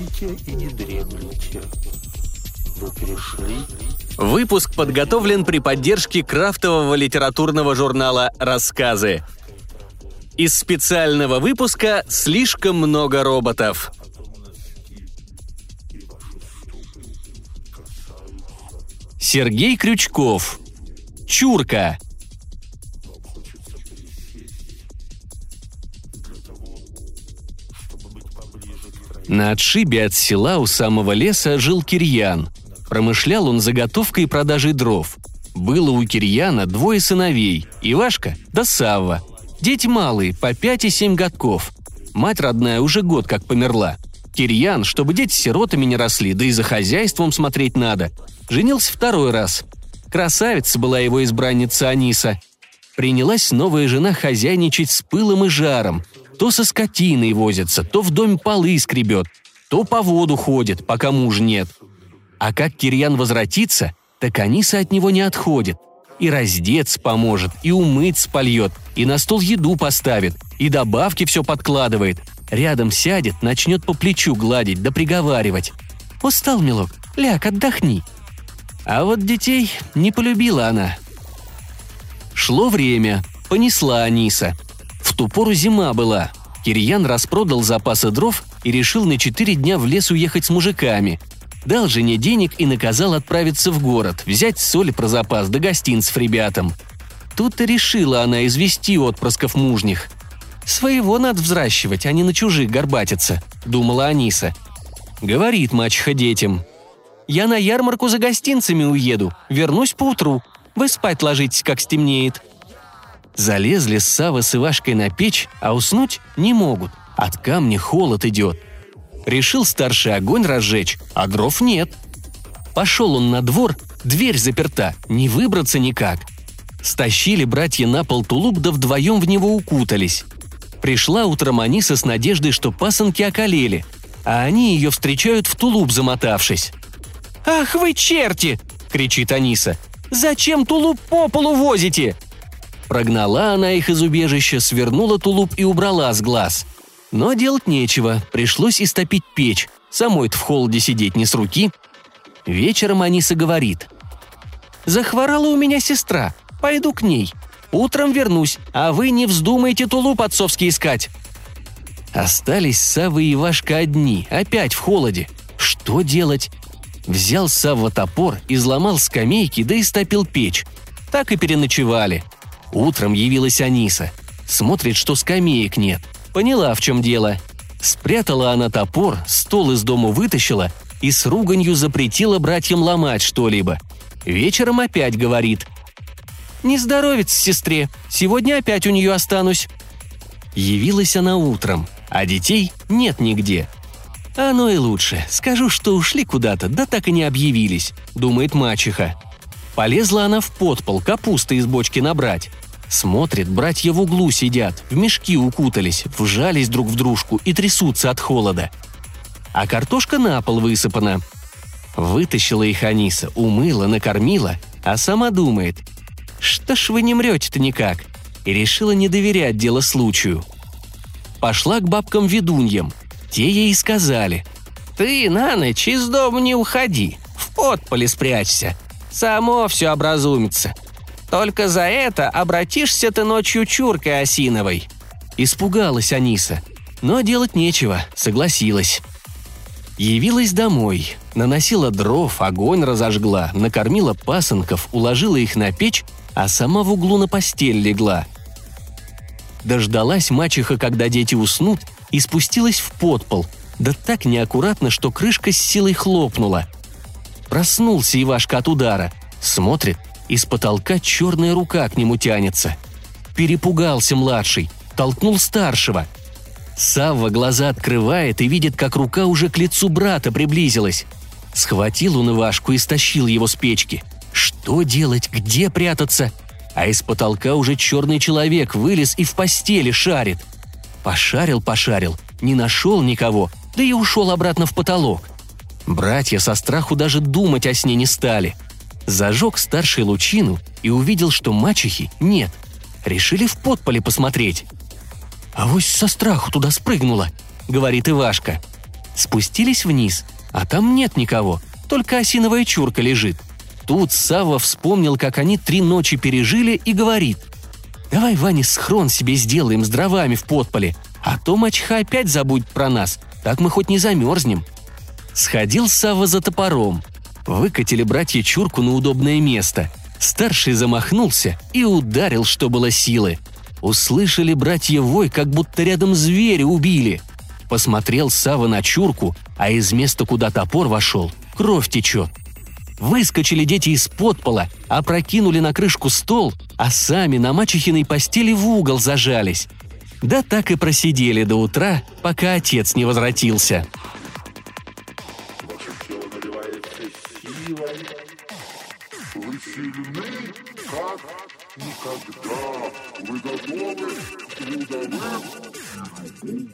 спите и не дремлете. Вы пришли? Выпуск подготовлен при поддержке крафтового литературного журнала «Рассказы». Из специального выпуска «Слишком много роботов». Сергей Крючков. Чурка. На отшибе от села у самого леса жил Кирьян. Промышлял он заготовкой и продажей дров. Было у Кирьяна двое сыновей – Ивашка да Савва. Дети малые, по пять и семь годков. Мать родная уже год как померла. Кирьян, чтобы дети сиротами не росли, да и за хозяйством смотреть надо, женился второй раз. Красавица была его избранница Аниса. Принялась новая жена хозяйничать с пылом и жаром. То со скотиной возится, то в доме полы скребет, то по воду ходит, пока мужа нет. А как Кирьян возвратится, так Аниса от него не отходит. И раздеться поможет, и умыться польет, и на стол еду поставит, и добавки все подкладывает. Рядом сядет, начнет по плечу гладить да приговаривать. «Устал, милок, ляг, отдохни». А вот детей не полюбила она. Шло время, понесла Аниса – в ту пору зима была. Кирьян распродал запасы дров и решил на четыре дня в лес уехать с мужиками. Дал жене денег и наказал отправиться в город, взять соль про запас да гостинцев ребятам. Тут-то решила она извести отпрысков мужних. «Своего надо взращивать, а не на чужих горбатиться», — думала Аниса. Говорит мачеха детям. «Я на ярмарку за гостинцами уеду, вернусь поутру. Вы спать ложитесь, как стемнеет», Залезли с Савой с Ивашкой на печь, а уснуть не могут. От камня холод идет. Решил старший огонь разжечь, а дров нет. Пошел он на двор, дверь заперта, не выбраться никак. Стащили братья на пол тулуп, да вдвоем в него укутались. Пришла утром Аниса с надеждой, что пасынки околели, а они ее встречают в тулуп замотавшись. «Ах вы черти!» — кричит Аниса. «Зачем тулуп по полу возите?» Прогнала она их из убежища, свернула тулуп и убрала с глаз. Но делать нечего, пришлось истопить печь. Самой-то в холоде сидеть не с руки. Вечером Аниса говорит. «Захворала у меня сестра. Пойду к ней. Утром вернусь, а вы не вздумайте тулуп отцовский искать». Остались Савва и Ивашка одни, опять в холоде. Что делать? Взял Савва топор, изломал скамейки, да и стопил печь. Так и переночевали – Утром явилась Аниса. Смотрит, что скамеек нет. Поняла, в чем дело. Спрятала она топор, стол из дома вытащила и с руганью запретила братьям ломать что-либо. Вечером опять говорит. «Не здоровится сестре. Сегодня опять у нее останусь». Явилась она утром, а детей нет нигде. «Оно и лучше. Скажу, что ушли куда-то, да так и не объявились», — думает мачеха. Полезла она в подпол капусты из бочки набрать. Смотрит, братья в углу сидят, в мешки укутались, вжались друг в дружку и трясутся от холода. А картошка на пол высыпана. Вытащила их Аниса, умыла, накормила, а сама думает, что ж вы не мрете-то никак, и решила не доверять дело случаю. Пошла к бабкам-ведуньям. Те ей сказали, «Ты на ночь из дома не уходи, в подполе спрячься, само все образумится. Только за это обратишься ты ночью чуркой осиновой». Испугалась Аниса, но делать нечего, согласилась. Явилась домой, наносила дров, огонь разожгла, накормила пасынков, уложила их на печь, а сама в углу на постель легла. Дождалась мачеха, когда дети уснут, и спустилась в подпол, да так неаккуратно, что крышка с силой хлопнула. Проснулся Ивашка от удара. Смотрит, из потолка черная рука к нему тянется. Перепугался младший, толкнул старшего. Савва глаза открывает и видит, как рука уже к лицу брата приблизилась. Схватил он Ивашку и стащил его с печки. Что делать, где прятаться? А из потолка уже черный человек вылез и в постели шарит. Пошарил, пошарил, не нашел никого, да и ушел обратно в потолок. Братья со страху даже думать о сне не стали – Зажег старший лучину и увидел, что мачехи нет. Решили в подполе посмотреть. «А вось со страху туда спрыгнула», — говорит Ивашка. Спустились вниз, а там нет никого, только осиновая чурка лежит. Тут Савва вспомнил, как они три ночи пережили, и говорит. «Давай, Ваня, схрон себе сделаем с дровами в подполе, а то мачха опять забудет про нас, так мы хоть не замерзнем». Сходил Савва за топором. Выкатили братья чурку на удобное место. Старший замахнулся и ударил, что было силы. Услышали братья вой, как будто рядом зверя убили. Посмотрел Сава на чурку, а из места, куда топор вошел, кровь течет. Выскочили дети из подпола, опрокинули на крышку стол, а сами на мачехиной постели в угол зажались. Да так и просидели до утра, пока отец не возвратился. Никогда. Вы готовы к трудовым и.